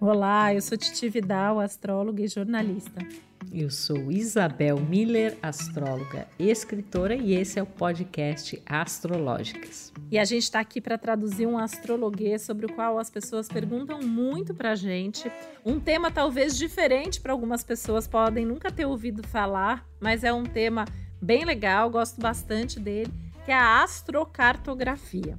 Olá, eu sou Titi Vidal, astróloga e jornalista. Eu sou Isabel Miller, astróloga e escritora, e esse é o podcast Astrológicas. E a gente está aqui para traduzir um astrologuês sobre o qual as pessoas perguntam muito para a gente. Um tema talvez diferente para algumas pessoas, podem nunca ter ouvido falar, mas é um tema bem legal, gosto bastante dele, que é a astrocartografia.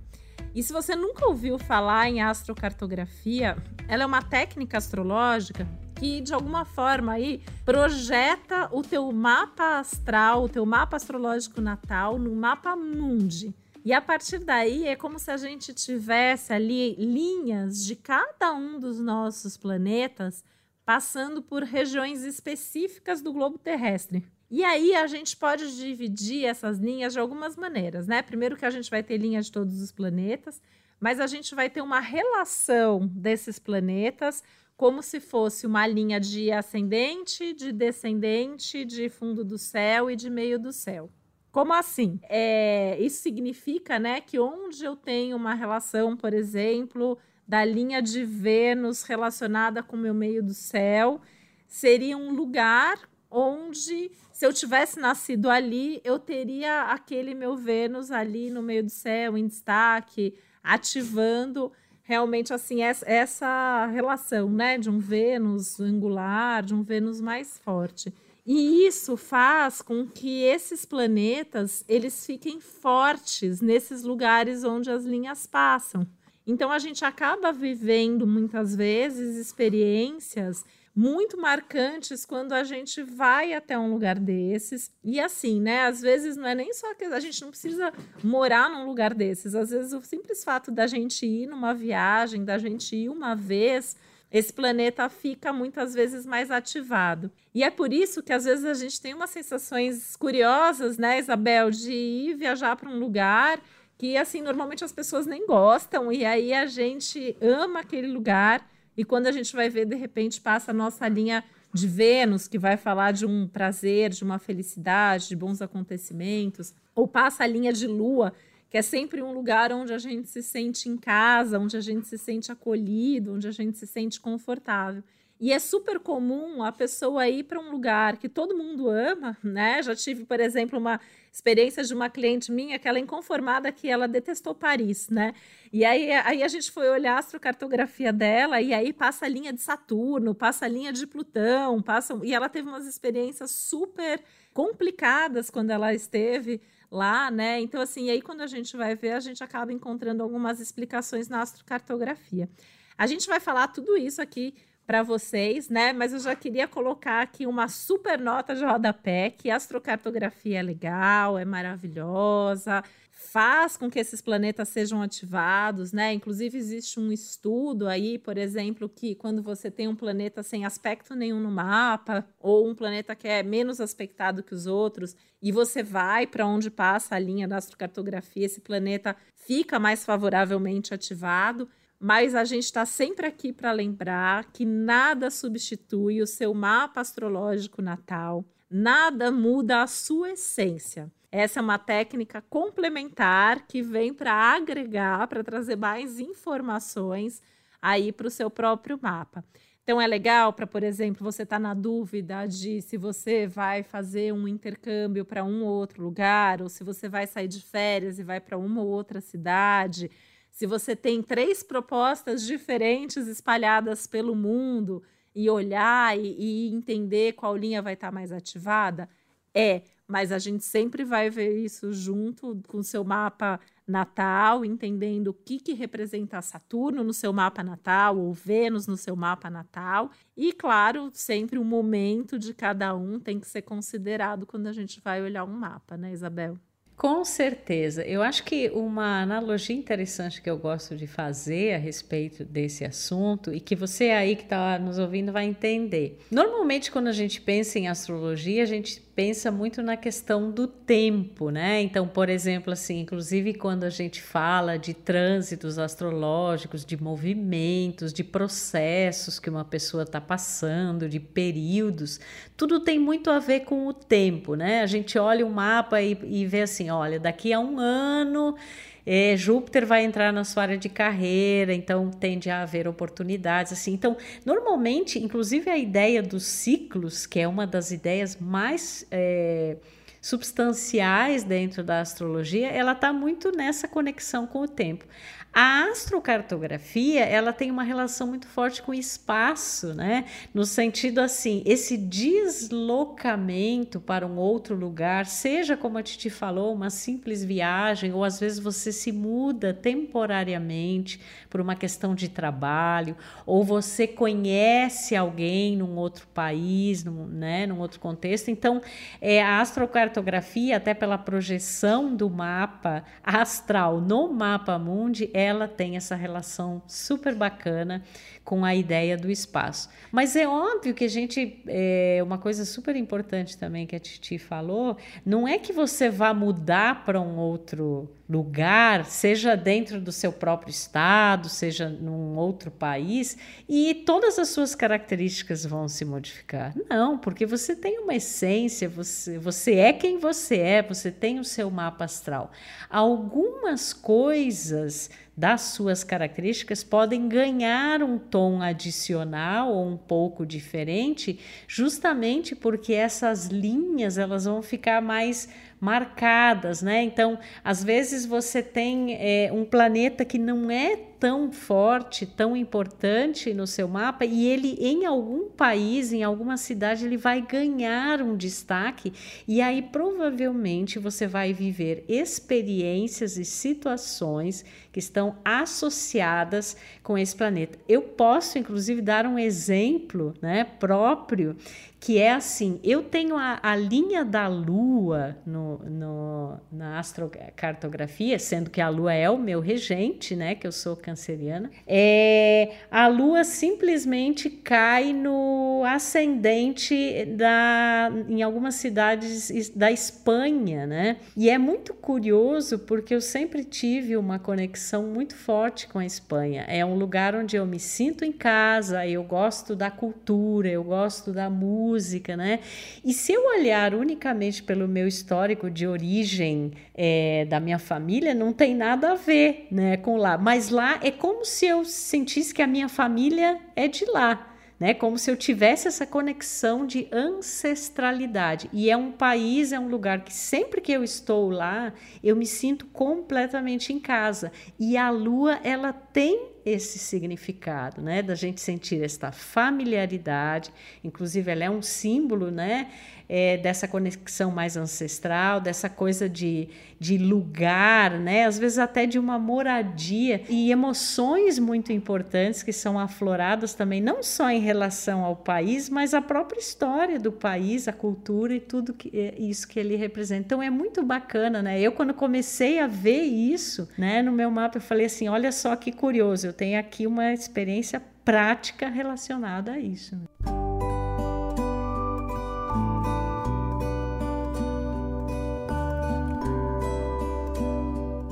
E se você nunca ouviu falar em astrocartografia, ela é uma técnica astrológica que de alguma forma aí projeta o teu mapa astral, o teu mapa astrológico natal no mapa mundi. E a partir daí é como se a gente tivesse ali linhas de cada um dos nossos planetas passando por regiões específicas do globo terrestre. E aí a gente pode dividir essas linhas de algumas maneiras, né? Primeiro que a gente vai ter linha de todos os planetas, mas a gente vai ter uma relação desses planetas como se fosse uma linha de ascendente, de descendente, de fundo do céu e de meio do céu. Como assim? É, isso significa né, que onde eu tenho uma relação, por exemplo, da linha de Vênus relacionada com o meu meio do céu, seria um lugar onde, se eu tivesse nascido ali, eu teria aquele meu Vênus ali no meio do céu, em destaque, ativando realmente assim essa relação, né, de um Vênus angular, de um Vênus mais forte. E isso faz com que esses planetas eles fiquem fortes nesses lugares onde as linhas passam. Então a gente acaba vivendo muitas vezes experiências muito marcantes quando a gente vai até um lugar desses. E assim, né? Às vezes não é nem só que a gente não precisa morar num lugar desses. Às vezes o simples fato da gente ir numa viagem, da gente ir uma vez, esse planeta fica muitas vezes mais ativado. E é por isso que às vezes a gente tem umas sensações curiosas, né, Isabel, de ir viajar para um lugar que assim normalmente as pessoas nem gostam e aí a gente ama aquele lugar e quando a gente vai ver, de repente, passa a nossa linha de Vênus, que vai falar de um prazer, de uma felicidade, de bons acontecimentos, ou passa a linha de Lua, que é sempre um lugar onde a gente se sente em casa, onde a gente se sente acolhido, onde a gente se sente confortável. E é super comum a pessoa ir para um lugar que todo mundo ama, né? Já tive, por exemplo, uma experiência de uma cliente minha que ela é inconformada que ela detestou Paris, né? E aí, aí a gente foi olhar a astrocartografia dela e aí passa a linha de Saturno, passa a linha de Plutão, passa e ela teve umas experiências super complicadas quando ela esteve lá, né? Então assim, aí quando a gente vai ver, a gente acaba encontrando algumas explicações na astrocartografia. A gente vai falar tudo isso aqui para vocês, né? Mas eu já queria colocar aqui uma super nota de rodapé, que astrocartografia é legal, é maravilhosa, faz com que esses planetas sejam ativados, né? Inclusive existe um estudo aí, por exemplo, que quando você tem um planeta sem aspecto nenhum no mapa, ou um planeta que é menos aspectado que os outros, e você vai para onde passa a linha da astrocartografia, esse planeta fica mais favoravelmente ativado mas a gente está sempre aqui para lembrar que nada substitui o seu mapa astrológico natal, nada muda a sua essência. Essa é uma técnica complementar que vem para agregar, para trazer mais informações aí para o seu próprio mapa. Então é legal para, por exemplo, você estar tá na dúvida de se você vai fazer um intercâmbio para um ou outro lugar, ou se você vai sair de férias e vai para uma ou outra cidade se você tem três propostas diferentes espalhadas pelo mundo e olhar e, e entender qual linha vai estar tá mais ativada, é, mas a gente sempre vai ver isso junto com o seu mapa natal, entendendo o que, que representa Saturno no seu mapa natal ou Vênus no seu mapa natal. E, claro, sempre o momento de cada um tem que ser considerado quando a gente vai olhar um mapa, né, Isabel? Com certeza. Eu acho que uma analogia interessante que eu gosto de fazer a respeito desse assunto e que você aí que está nos ouvindo vai entender. Normalmente, quando a gente pensa em astrologia, a gente pensa muito na questão do tempo, né? Então, por exemplo, assim, inclusive quando a gente fala de trânsitos astrológicos, de movimentos, de processos que uma pessoa está passando, de períodos, tudo tem muito a ver com o tempo, né? A gente olha o mapa e, e vê assim, olha, daqui a um ano é, Júpiter vai entrar na sua área de carreira, então tende a haver oportunidades assim. Então, normalmente, inclusive a ideia dos ciclos, que é uma das ideias mais é, substanciais dentro da astrologia, ela está muito nessa conexão com o tempo. A astrocartografia, ela tem uma relação muito forte com o espaço, né? No sentido assim, esse deslocamento para um outro lugar, seja como a Titi falou, uma simples viagem, ou às vezes você se muda temporariamente por uma questão de trabalho, ou você conhece alguém num outro país, num, né, num outro contexto. Então, é, a astrocartografia, até pela projeção do mapa astral no mapa mundi, ela tem essa relação super bacana com a ideia do espaço. Mas é óbvio que a gente, é, uma coisa super importante também que a Titi falou, não é que você vá mudar para um outro lugar, seja dentro do seu próprio estado, seja num outro país, e todas as suas características vão se modificar. Não, porque você tem uma essência, você, você é quem você é, você tem o seu mapa astral. Algumas coisas das suas características podem ganhar um tom adicional ou um pouco diferente, justamente porque essas linhas elas vão ficar mais marcadas, né? Então, às vezes você tem é, um planeta que não é tão forte, tão importante no seu mapa e ele em algum país, em alguma cidade, ele vai ganhar um destaque e aí provavelmente você vai viver experiências e situações que estão associadas com esse planeta. Eu posso inclusive dar um exemplo, né, próprio que é assim: eu tenho a, a linha da Lua no, no, na astrocartografia, sendo que a Lua é o meu regente, né? Que eu sou canceriana. É, a Lua simplesmente cai no ascendente da, em algumas cidades da Espanha, né? E é muito curioso porque eu sempre tive uma conexão muito forte com a Espanha. É um lugar onde eu me sinto em casa, eu gosto da cultura, eu gosto da música música, né? E se eu olhar unicamente pelo meu histórico de origem é, da minha família, não tem nada a ver, né, com lá. Mas lá é como se eu sentisse que a minha família é de lá. Né, como se eu tivesse essa conexão de ancestralidade. E é um país, é um lugar que sempre que eu estou lá, eu me sinto completamente em casa. E a lua, ela tem esse significado, né, da gente sentir esta familiaridade, inclusive ela é um símbolo, né, é, dessa conexão mais ancestral, dessa coisa de, de lugar, né, às vezes até de uma moradia. E emoções muito importantes que são afloradas também, não só em relação ao país, mas a própria história do país, a cultura e tudo que, é, isso que ele representa. Então é muito bacana, né? Eu quando comecei a ver isso, né, no meu mapa, eu falei assim, olha só que curioso, eu tenho aqui uma experiência prática relacionada a isso.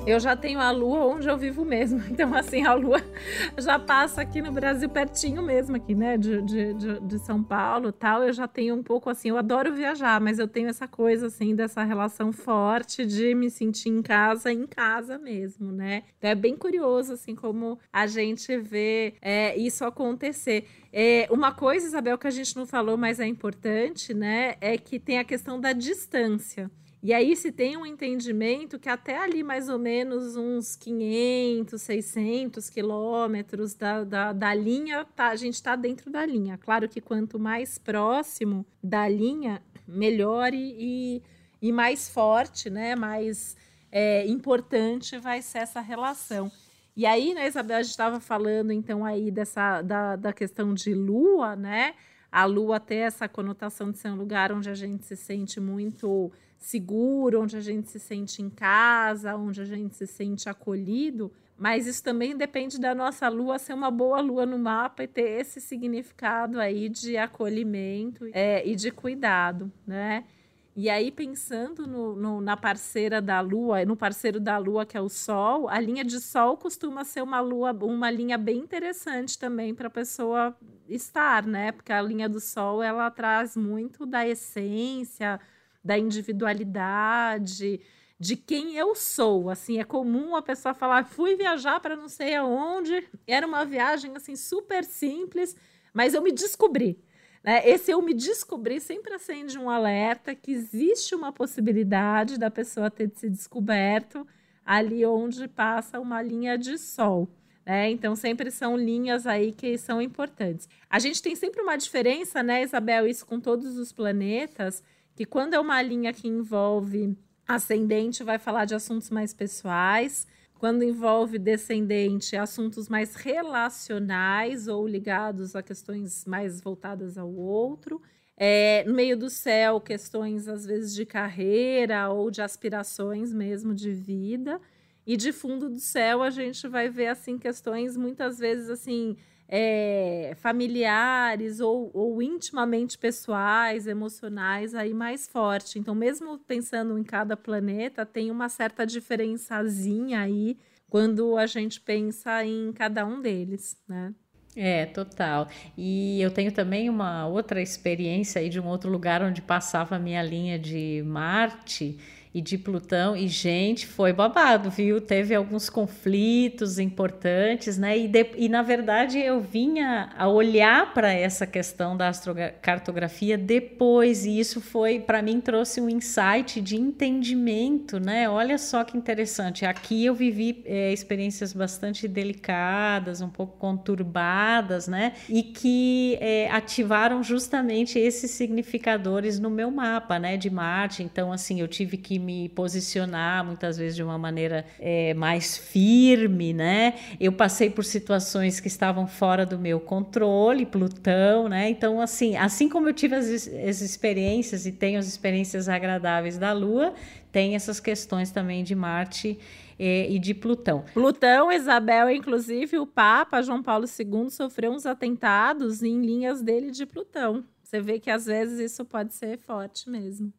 Eu já tenho a lua onde eu vivo mesmo. Então, assim, a lua já passa aqui no Brasil pertinho mesmo, aqui, né? De, de, de, de São Paulo tal. Eu já tenho um pouco assim, eu adoro viajar, mas eu tenho essa coisa, assim, dessa relação forte de me sentir em casa, em casa mesmo, né? Então é bem curioso, assim, como a gente vê é, isso acontecer. É, uma coisa, Isabel, que a gente não falou, mas é importante, né? É que tem a questão da distância. E aí se tem um entendimento que até ali mais ou menos uns 500, 600 quilômetros da, da, da linha, tá, a gente está dentro da linha. Claro que quanto mais próximo da linha, melhor e, e mais forte, né? mais é, importante vai ser essa relação. E aí, né, Isabel, a gente estava falando então aí dessa da, da questão de lua, né? A lua ter essa conotação de ser um lugar onde a gente se sente muito seguro, onde a gente se sente em casa, onde a gente se sente acolhido, mas isso também depende da nossa lua ser uma boa lua no mapa e ter esse significado aí de acolhimento é, e de cuidado, né? E aí, pensando no, no, na parceira da Lua, no parceiro da Lua, que é o Sol, a linha de Sol costuma ser uma lua, uma linha bem interessante também para a pessoa estar, né? Porque a linha do Sol ela traz muito da essência, da individualidade, de quem eu sou. Assim, é comum a pessoa falar: "Fui viajar para não sei aonde". Era uma viagem assim super simples, mas eu me descobri. Né? Esse eu me descobri sempre acende um alerta que existe uma possibilidade da pessoa ter se descoberto ali onde passa uma linha de sol. Né? Então, sempre são linhas aí que são importantes. A gente tem sempre uma diferença, né, Isabel, isso com todos os planetas, que quando é uma linha que envolve ascendente, vai falar de assuntos mais pessoais. Quando envolve descendente, assuntos mais relacionais ou ligados a questões mais voltadas ao outro. É, no meio do céu, questões às vezes de carreira ou de aspirações mesmo de vida. E de fundo do céu a gente vai ver assim questões muitas vezes assim é, familiares ou, ou, intimamente pessoais, emocionais, aí mais forte. Então, mesmo pensando em cada planeta, tem uma certa diferençazinha aí quando a gente pensa em cada um deles, né? É, total. E eu tenho também uma outra experiência aí de um outro lugar onde passava a minha linha de Marte e de Plutão. E, gente, foi babado, viu? Teve alguns conflitos importantes, né? E, de, e na verdade, eu vinha a olhar para essa questão da astrocartografia depois, e isso foi, para mim, trouxe um insight de entendimento, né? Olha só que interessante. Aqui eu vivi é, experiências bastante delicadas, um pouco conturbadas, né? E que é, ativaram justamente esses significadores no meu mapa, né? De Marte. Então, assim, eu tive que me posicionar muitas vezes de uma maneira é, mais firme, né? Eu passei por situações que estavam fora do meu controle, Plutão, né? Então, assim, assim como eu tive as, as experiências e tenho as experiências agradáveis da Lua, tem essas questões também de Marte é, e de Plutão. Plutão, Isabel, inclusive o Papa João Paulo II sofreu uns atentados em linhas dele de Plutão. Você vê que às vezes isso pode ser forte mesmo.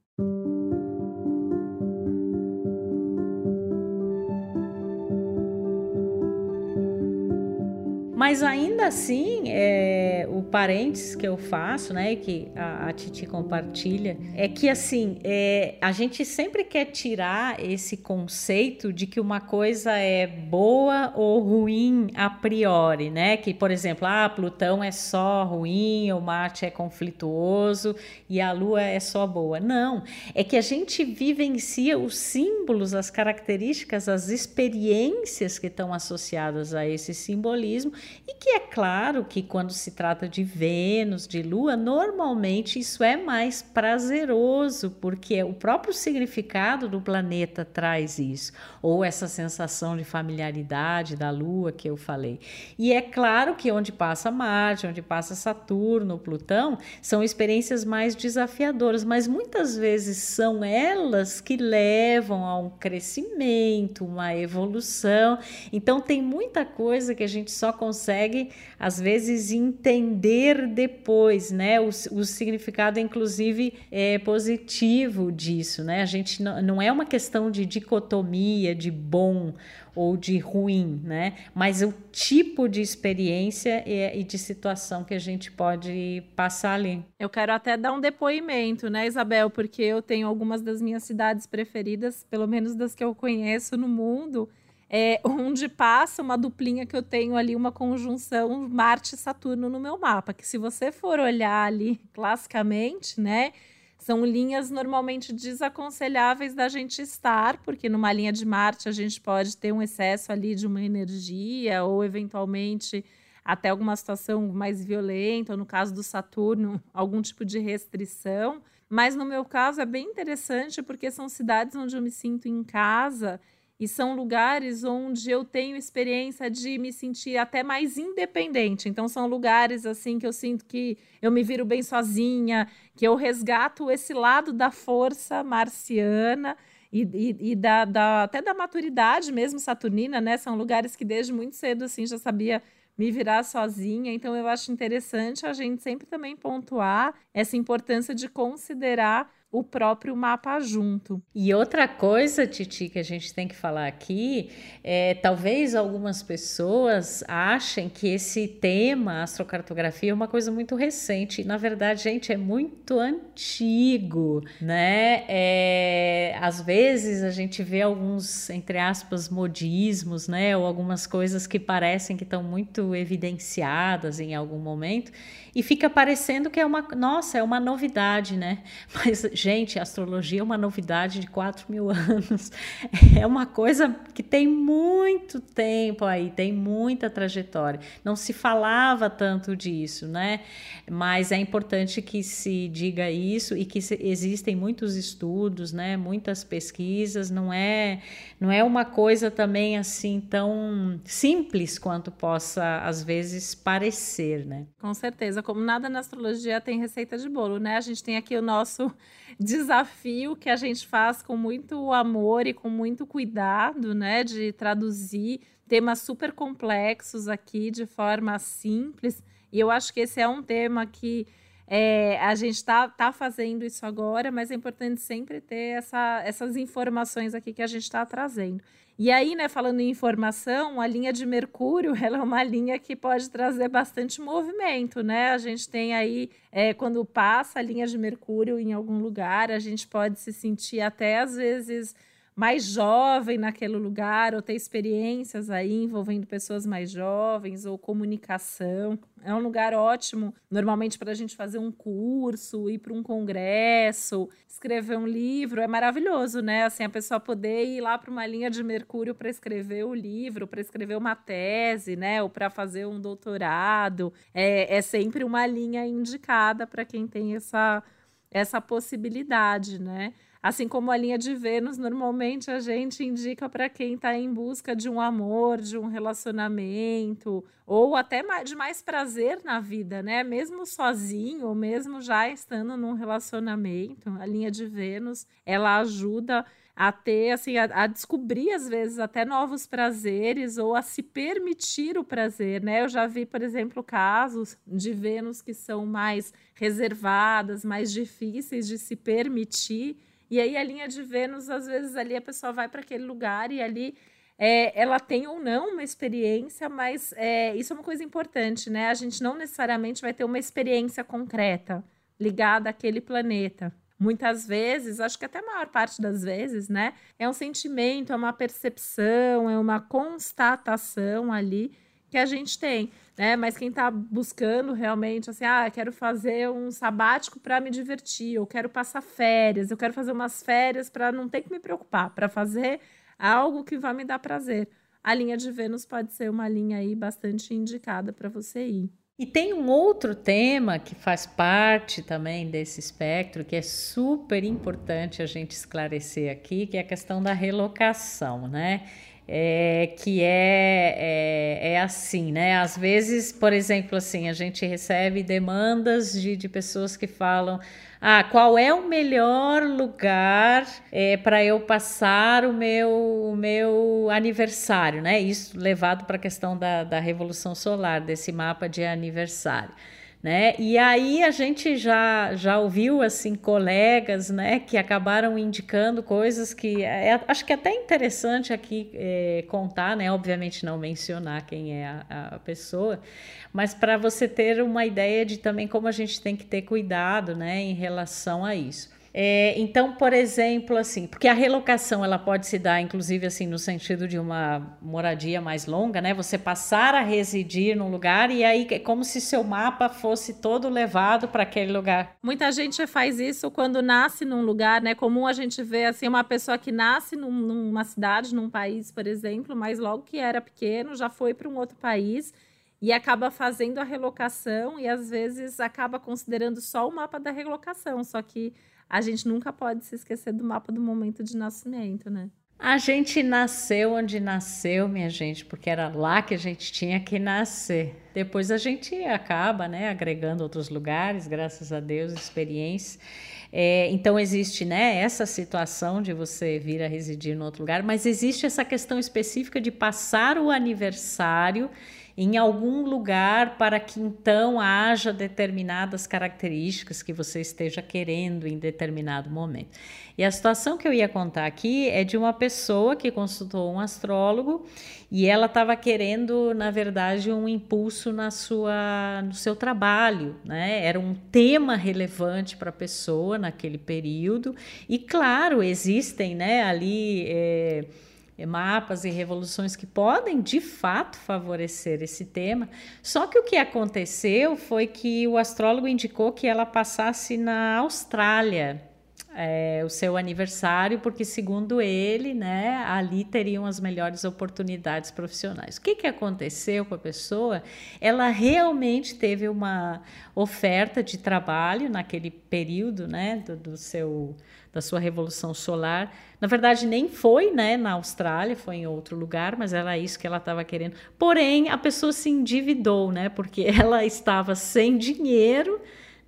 Mas ainda assim, é, o parênteses que eu faço, né, que a, a Titi compartilha, é que assim, é, a gente sempre quer tirar esse conceito de que uma coisa é boa ou ruim a priori, né? Que, por exemplo, ah, Plutão é só ruim, ou Marte é conflituoso e a Lua é só boa. Não, é que a gente vivencia os símbolos, as características, as experiências que estão associadas a esse simbolismo e que é claro que quando se trata de Vênus, de Lua, normalmente isso é mais prazeroso, porque o próprio significado do planeta traz isso, ou essa sensação de familiaridade da Lua que eu falei. E é claro que onde passa Marte, onde passa Saturno, Plutão, são experiências mais desafiadoras, mas muitas vezes são elas que levam a um crescimento, uma evolução. Então tem muita coisa que a gente só consegue consegue, às vezes, entender depois, né? O, o significado, inclusive, é positivo disso, né? A gente não, é uma questão de dicotomia, de bom ou de ruim, né? Mas o tipo de experiência e, e, de situação que a gente pode passar ali. Eu quero até dar um depoimento, né, Isabel? Porque eu tenho algumas das minhas cidades preferidas, pelo menos das que eu conheço no mundo, é, onde passa uma duplinha que eu tenho ali, uma conjunção Marte-Saturno no meu mapa, que se você for olhar ali classicamente, né, são linhas normalmente desaconselháveis da gente estar, porque numa linha de Marte a gente pode ter um excesso ali de uma energia ou eventualmente até alguma situação mais violenta, ou no caso do Saturno, algum tipo de restrição. Mas no meu caso é bem interessante porque são cidades onde eu me sinto em casa e são lugares onde eu tenho experiência de me sentir até mais independente. Então, são lugares assim que eu sinto que eu me viro bem sozinha, que eu resgato esse lado da força marciana e, e, e da, da, até da maturidade mesmo saturnina, né? São lugares que desde muito cedo assim já sabia me virar sozinha. Então, eu acho interessante a gente sempre também pontuar essa importância de considerar o próprio mapa junto. E outra coisa, Titi, que a gente tem que falar aqui, é talvez algumas pessoas achem que esse tema, astrocartografia, é uma coisa muito recente. Na verdade, gente, é muito antigo, né? É, às vezes a gente vê alguns, entre aspas, modismos, né? Ou algumas coisas que parecem que estão muito evidenciadas em algum momento e fica parecendo que é uma, nossa, é uma novidade, né? Mas, gente, astrologia é uma novidade de 4 mil anos. É uma coisa que tem muito tempo aí, tem muita trajetória. Não se falava tanto disso, né? Mas é importante que se diga isso e que se, existem muitos estudos, né? Muitas pesquisas. Não é, não é uma coisa também assim tão simples quanto possa às vezes parecer, né? Com certeza como nada na astrologia tem receita de bolo, né? A gente tem aqui o nosso desafio que a gente faz com muito amor e com muito cuidado, né? De traduzir temas super complexos aqui de forma simples. E eu acho que esse é um tema que é, a gente está tá fazendo isso agora, mas é importante sempre ter essa, essas informações aqui que a gente está trazendo. E aí, né, falando em informação, a linha de Mercúrio, ela é uma linha que pode trazer bastante movimento, né? A gente tem aí, é, quando passa a linha de Mercúrio em algum lugar, a gente pode se sentir até às vezes mais jovem naquele lugar, ou ter experiências aí envolvendo pessoas mais jovens, ou comunicação. É um lugar ótimo, normalmente, para a gente fazer um curso, ir para um congresso, escrever um livro. É maravilhoso, né? Assim, a pessoa poder ir lá para uma linha de Mercúrio para escrever o livro, para escrever uma tese, né? Ou para fazer um doutorado. É, é sempre uma linha indicada para quem tem essa, essa possibilidade, né? Assim como a linha de Vênus, normalmente a gente indica para quem está em busca de um amor, de um relacionamento, ou até de mais prazer na vida, né? Mesmo sozinho, ou mesmo já estando num relacionamento, a linha de Vênus, ela ajuda a ter, assim, a, a, descobrir às vezes até novos prazeres ou a se permitir o prazer, né? Eu já vi, por exemplo, casos de Vênus que são mais reservadas, mais difíceis de se permitir e aí a linha de Vênus, às vezes, ali a pessoa vai para aquele lugar e ali é, ela tem ou não uma experiência, mas é, isso é uma coisa importante, né? A gente não necessariamente vai ter uma experiência concreta ligada àquele planeta. Muitas vezes, acho que até a maior parte das vezes, né? É um sentimento, é uma percepção, é uma constatação ali que a gente tem né? Mas quem está buscando realmente, assim, ah, quero fazer um sabático para me divertir, eu quero passar férias, eu quero fazer umas férias para não ter que me preocupar, para fazer algo que vai me dar prazer. A linha de Vênus pode ser uma linha aí bastante indicada para você ir. E tem um outro tema que faz parte também desse espectro, que é super importante a gente esclarecer aqui, que é a questão da relocação, né? É, que é, é, é, assim, né? Às vezes, por exemplo, assim, a gente recebe demandas de, de pessoas que falam. Ah, qual é o melhor lugar é, para eu passar o meu, o meu aniversário, né? Isso levado para a questão da, da Revolução Solar, desse mapa de aniversário né? E aí a gente já já ouviu assim colegas, né, que acabaram indicando coisas que é, acho que é até interessante aqui é, contar, né? Obviamente não mencionar quem é a, a pessoa, mas para você ter uma ideia de também como a gente tem que ter cuidado, né, em relação a isso. É, então, por exemplo, assim, porque a relocação ela pode se dar, inclusive, assim, no sentido de uma moradia mais longa, né? Você passar a residir num lugar e aí é como se seu mapa fosse todo levado para aquele lugar. Muita gente faz isso quando nasce num lugar, né? Comum a gente ver assim uma pessoa que nasce num, numa cidade, num país, por exemplo, mas logo que era pequeno já foi para um outro país e acaba fazendo a relocação e às vezes acaba considerando só o mapa da relocação, só que a gente nunca pode se esquecer do mapa do momento de nascimento, né? A gente nasceu onde nasceu, minha gente, porque era lá que a gente tinha que nascer. Depois a gente acaba, né, agregando outros lugares, graças a Deus, experiências. É, então existe, né, essa situação de você vir a residir em outro lugar, mas existe essa questão específica de passar o aniversário em algum lugar para que então haja determinadas características que você esteja querendo em determinado momento. E a situação que eu ia contar aqui é de uma pessoa que consultou um astrólogo e ela estava querendo, na verdade, um impulso na sua, no seu trabalho, né? Era um tema relevante para a pessoa naquele período. E claro, existem, né, ali. É, mapas e revoluções que podem de fato favorecer esse tema. Só que o que aconteceu foi que o astrólogo indicou que ela passasse na Austrália é, o seu aniversário, porque segundo ele, né, ali teriam as melhores oportunidades profissionais. O que, que aconteceu com a pessoa? Ela realmente teve uma oferta de trabalho naquele período, né, do, do seu da sua revolução solar. Na verdade, nem foi né, na Austrália, foi em outro lugar, mas era isso que ela estava querendo. Porém, a pessoa se endividou, né? Porque ela estava sem dinheiro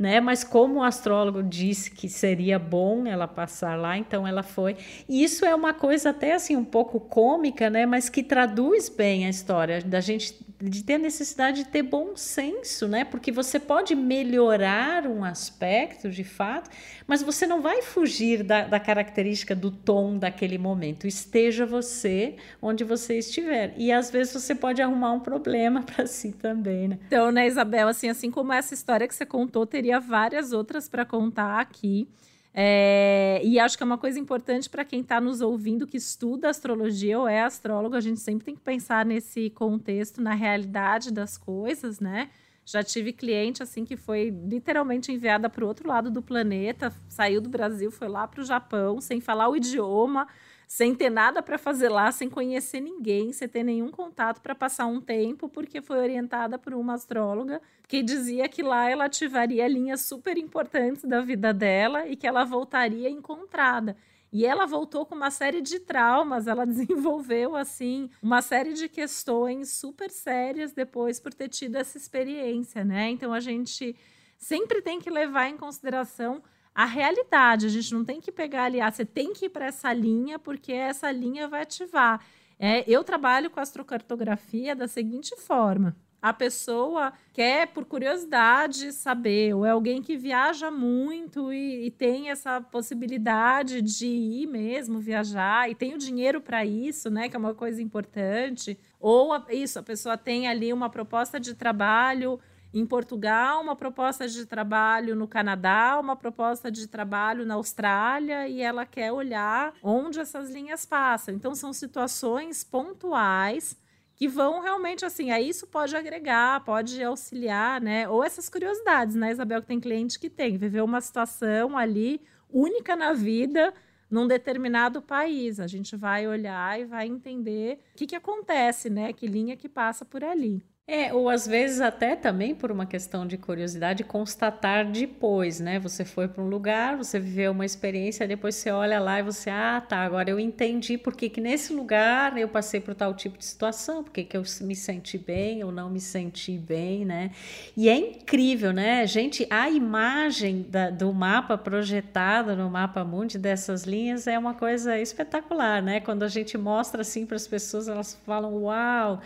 né? Mas como o astrólogo disse que seria bom ela passar lá, então ela foi. E isso é uma coisa até assim um pouco cômica, né? Mas que traduz bem a história da gente de ter a necessidade de ter bom senso, né? Porque você pode melhorar um aspecto de fato, mas você não vai fugir da, da característica do tom daquele momento. Esteja você onde você estiver. E às vezes você pode arrumar um problema para si também, né? Então, né, Isabel, assim, assim como essa história que você contou, teria várias outras para contar aqui. É, e acho que é uma coisa importante para quem está nos ouvindo que estuda astrologia ou é astrólogo, a gente sempre tem que pensar nesse contexto, na realidade das coisas, né? Já tive cliente assim que foi literalmente enviada para o outro lado do planeta, saiu do Brasil, foi lá para o Japão, sem falar o idioma, sem ter nada para fazer lá, sem conhecer ninguém, sem ter nenhum contato para passar um tempo, porque foi orientada por uma astróloga que dizia que lá ela ativaria linhas super importantes da vida dela e que ela voltaria encontrada. E ela voltou com uma série de traumas, ela desenvolveu assim uma série de questões super sérias depois por ter tido essa experiência, né? Então a gente sempre tem que levar em consideração a realidade. A gente não tem que pegar ali, ah, você tem que ir para essa linha, porque essa linha vai ativar. É, eu trabalho com astrocartografia da seguinte forma. A pessoa quer, por curiosidade, saber, ou é alguém que viaja muito e, e tem essa possibilidade de ir mesmo viajar e tem o dinheiro para isso, né? Que é uma coisa importante. Ou a, isso, a pessoa tem ali uma proposta de trabalho em Portugal, uma proposta de trabalho no Canadá, uma proposta de trabalho na Austrália e ela quer olhar onde essas linhas passam. Então são situações pontuais que vão realmente assim, aí isso pode agregar, pode auxiliar, né? Ou essas curiosidades, né, Isabel, que tem cliente que tem, viver uma situação ali única na vida num determinado país. A gente vai olhar e vai entender o que, que acontece, né? Que linha que passa por ali. É, ou às vezes até também por uma questão de curiosidade, constatar depois, né? Você foi para um lugar, você viveu uma experiência, depois você olha lá e você, ah, tá, agora eu entendi por que, que nesse lugar eu passei por tal tipo de situação, por que, que eu me senti bem ou não me senti bem, né? E é incrível, né? Gente, a imagem da, do mapa projetado no mapa mundi dessas linhas é uma coisa espetacular, né? Quando a gente mostra assim para as pessoas, elas falam, uau!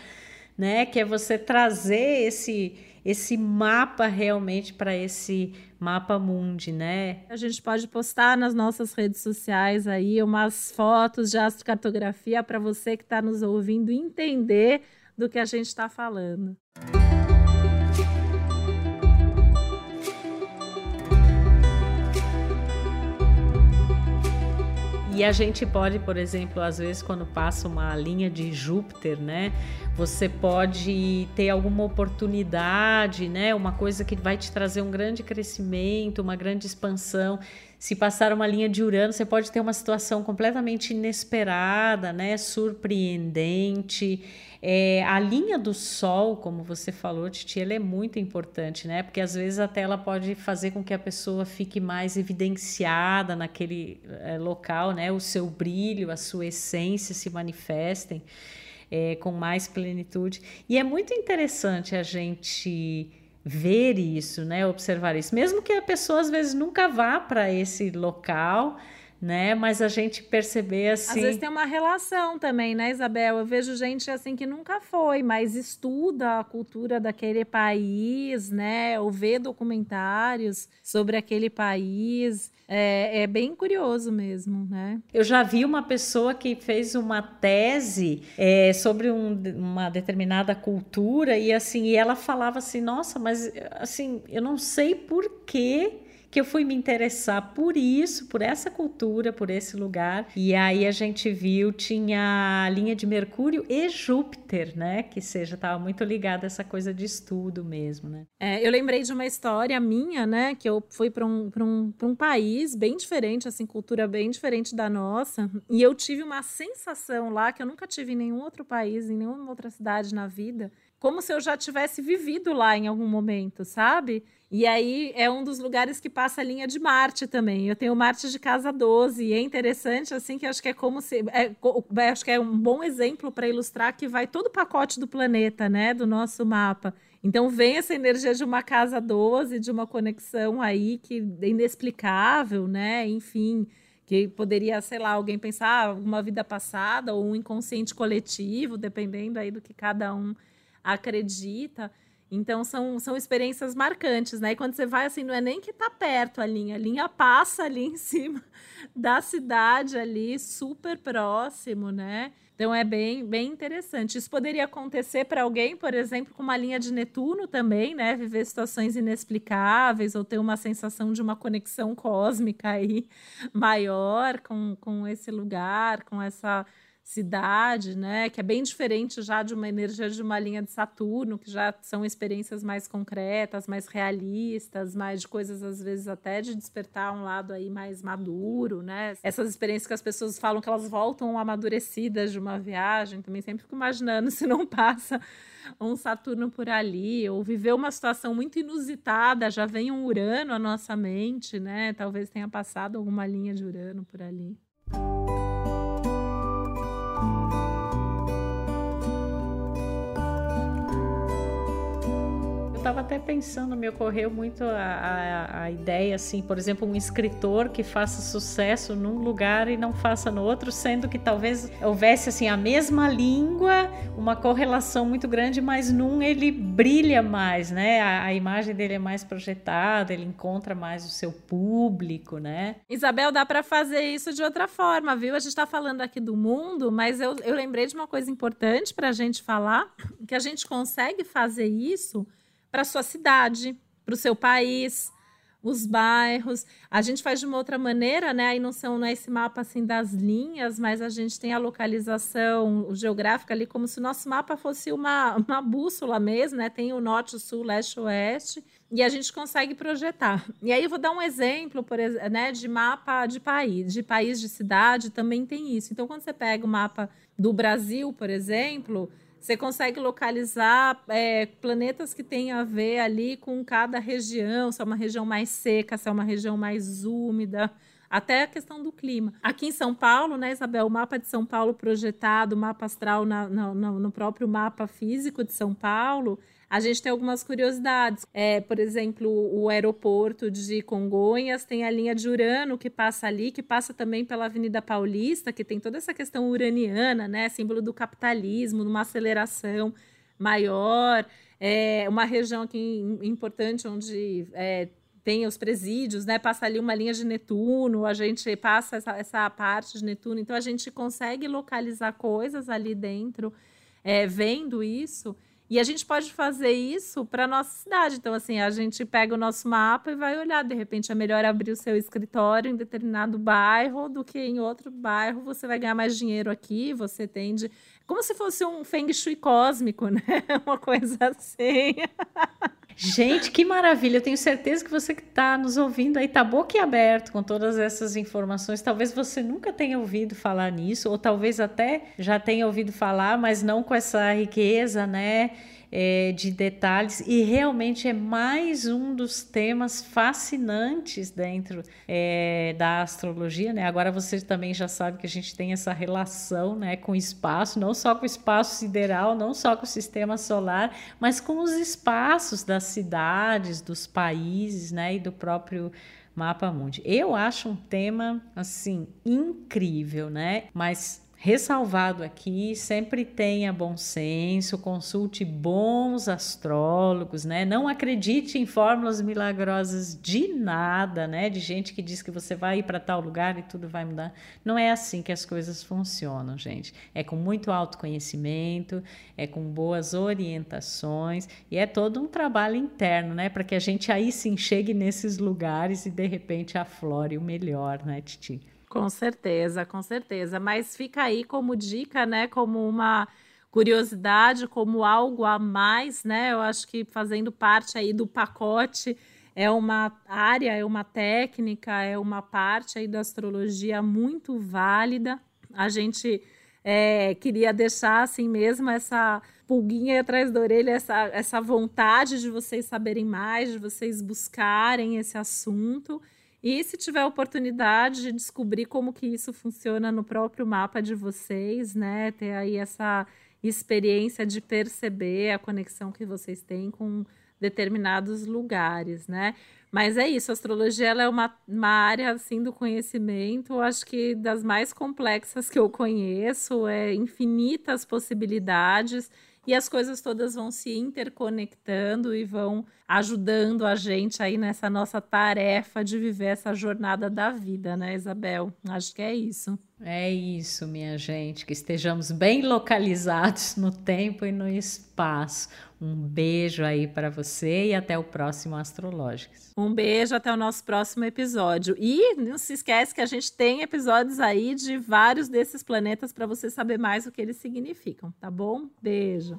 Né? Que é você trazer esse esse mapa realmente para esse mapa mundi, né? A gente pode postar nas nossas redes sociais aí umas fotos de astrocartografia para você que está nos ouvindo entender do que a gente está falando. E a gente pode, por exemplo, às vezes quando passa uma linha de Júpiter, né, você pode ter alguma oportunidade, né, uma coisa que vai te trazer um grande crescimento, uma grande expansão. Se passar uma linha de Urano, você pode ter uma situação completamente inesperada, né, surpreendente. É, a linha do sol, como você falou, Titi, ela é muito importante, né? Porque às vezes até ela pode fazer com que a pessoa fique mais evidenciada naquele é, local, né? O seu brilho, a sua essência se manifestem é, com mais plenitude. E é muito interessante a gente ver isso, né? Observar isso, mesmo que a pessoa às vezes nunca vá para esse local né? Mas a gente perceber assim. Às vezes tem uma relação também, né, Isabel? Eu vejo gente assim que nunca foi, mas estuda a cultura daquele país, né? Ou vê documentários sobre aquele país. É, é bem curioso mesmo, né? Eu já vi uma pessoa que fez uma tese é, sobre um, uma determinada cultura e assim, e ela falava assim, nossa, mas assim, eu não sei por que que eu fui me interessar por isso, por essa cultura, por esse lugar. E aí a gente viu tinha a linha de Mercúrio e Júpiter, né? Que seja estava muito ligada essa coisa de estudo mesmo, né? É, eu lembrei de uma história minha, né? Que eu fui para um, um, um país bem diferente, assim, cultura bem diferente da nossa. E eu tive uma sensação lá que eu nunca tive em nenhum outro país, em nenhuma outra cidade na vida como se eu já tivesse vivido lá em algum momento, sabe? E aí é um dos lugares que passa a linha de Marte também. Eu tenho Marte de casa 12 e é interessante assim que acho que é como se é, é acho que é um bom exemplo para ilustrar que vai todo o pacote do planeta, né, do nosso mapa. Então vem essa energia de uma casa 12, de uma conexão aí que é inexplicável, né? Enfim, que poderia, sei lá, alguém pensar ah, uma vida passada ou um inconsciente coletivo, dependendo aí do que cada um acredita. Então são, são experiências marcantes, né? E quando você vai assim, não é nem que tá perto a linha, a linha passa ali em cima da cidade ali, super próximo, né? Então é bem, bem interessante. Isso poderia acontecer para alguém, por exemplo, com uma linha de Netuno também, né? Viver situações inexplicáveis ou ter uma sensação de uma conexão cósmica aí maior com, com esse lugar, com essa cidade, né? Que é bem diferente já de uma energia de uma linha de Saturno, que já são experiências mais concretas, mais realistas, mais de coisas às vezes até de despertar um lado aí mais maduro, né? Essas experiências que as pessoas falam que elas voltam amadurecidas de uma viagem, também sempre fico imaginando se não passa um Saturno por ali, ou viver uma situação muito inusitada, já vem um Urano à nossa mente, né? Talvez tenha passado alguma linha de Urano por ali. Estava até pensando, me ocorreu muito a, a, a, ideia, assim, por exemplo, um escritor que faça sucesso num lugar e não faça no outro, sendo que talvez houvesse, assim, a mesma língua, uma correlação muito grande, mas num ele brilha mais, né? A, a imagem dele é mais projetada, ele encontra mais o seu público, né? Isabel, dá para fazer isso de outra forma, viu? A gente está falando aqui do mundo, mas eu, eu lembrei de uma coisa importante para a gente falar, que a gente consegue fazer isso para sua cidade, para o seu país, os bairros. A gente faz de uma outra maneira, né? Aí não são não é esse mapa assim das linhas, mas a gente tem a localização geográfica ali como se o nosso mapa fosse uma, uma bússola mesmo, né? Tem o norte, o sul, leste, oeste. E a gente consegue projetar. E aí eu vou dar um exemplo, por né, de mapa de país, de país de cidade, também tem isso. Então, quando você pega o mapa do Brasil, por exemplo, você consegue localizar é, planetas que têm a ver ali com cada região, se é uma região mais seca, se é uma região mais úmida, até a questão do clima. Aqui em São Paulo, né, Isabel, o mapa de São Paulo projetado, o mapa astral na, na, no próprio mapa físico de São Paulo, a gente tem algumas curiosidades. É, por exemplo, o aeroporto de Congonhas tem a linha de Urano que passa ali, que passa também pela Avenida Paulista, que tem toda essa questão uraniana, né? Símbolo do capitalismo, numa aceleração maior. É uma região aqui importante onde é, tem os presídios, né? Passa ali uma linha de Netuno, a gente passa essa, essa parte de Netuno, então a gente consegue localizar coisas ali dentro, é, vendo isso. E a gente pode fazer isso para nossa cidade. Então, assim, a gente pega o nosso mapa e vai olhar. De repente, é melhor abrir o seu escritório em determinado bairro do que em outro bairro. Você vai ganhar mais dinheiro aqui, você tende. Como se fosse um feng shui cósmico, né? Uma coisa assim. Gente, que maravilha! Eu tenho certeza que você que está nos ouvindo aí está boquiaberto com todas essas informações. Talvez você nunca tenha ouvido falar nisso, ou talvez até já tenha ouvido falar, mas não com essa riqueza, né? É, de detalhes e realmente é mais um dos temas fascinantes dentro é, da astrologia, né? Agora você também já sabe que a gente tem essa relação, né, com o espaço, não só com o espaço sideral, não só com o sistema solar, mas com os espaços das cidades, dos países, né, e do próprio Mapa Mundi. Eu acho um tema assim incrível, né? Mas ressalvado aqui, sempre tenha bom senso, consulte bons astrólogos, né? Não acredite em fórmulas milagrosas de nada, né? De gente que diz que você vai ir para tal lugar e tudo vai mudar. Não é assim que as coisas funcionam, gente. É com muito autoconhecimento, é com boas orientações e é todo um trabalho interno, né? Para que a gente aí sim chegue nesses lugares e de repente aflore o melhor, né, Titi? Com certeza, com certeza. Mas fica aí como dica, né? Como uma curiosidade, como algo a mais, né? Eu acho que fazendo parte aí do pacote é uma área, é uma técnica, é uma parte aí da astrologia muito válida. A gente é, queria deixar assim mesmo essa pulguinha atrás da orelha, essa, essa vontade de vocês saberem mais, de vocês buscarem esse assunto. E se tiver oportunidade de descobrir como que isso funciona no próprio mapa de vocês, né? Ter aí essa experiência de perceber a conexão que vocês têm com determinados lugares, né? Mas é isso, a astrologia ela é uma, uma área assim do conhecimento, acho que das mais complexas que eu conheço, é infinitas possibilidades e as coisas todas vão se interconectando e vão ajudando a gente aí nessa nossa tarefa de viver essa jornada da vida, né, Isabel? Acho que é isso. É isso, minha gente, que estejamos bem localizados no tempo e no espaço. Um beijo aí para você e até o próximo Astrológicos. Um beijo até o nosso próximo episódio. E não se esquece que a gente tem episódios aí de vários desses planetas para você saber mais o que eles significam, tá bom? Beijo.